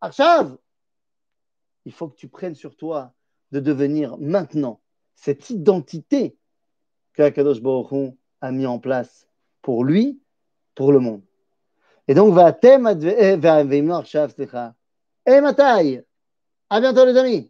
Arshav, il faut que tu prennes sur toi de devenir maintenant cette identité qu'Akadosh Baruch a mis en place pour lui, pour le monde. Et donc, va thème, va Arshav, Et Matai. À bientôt, les amis.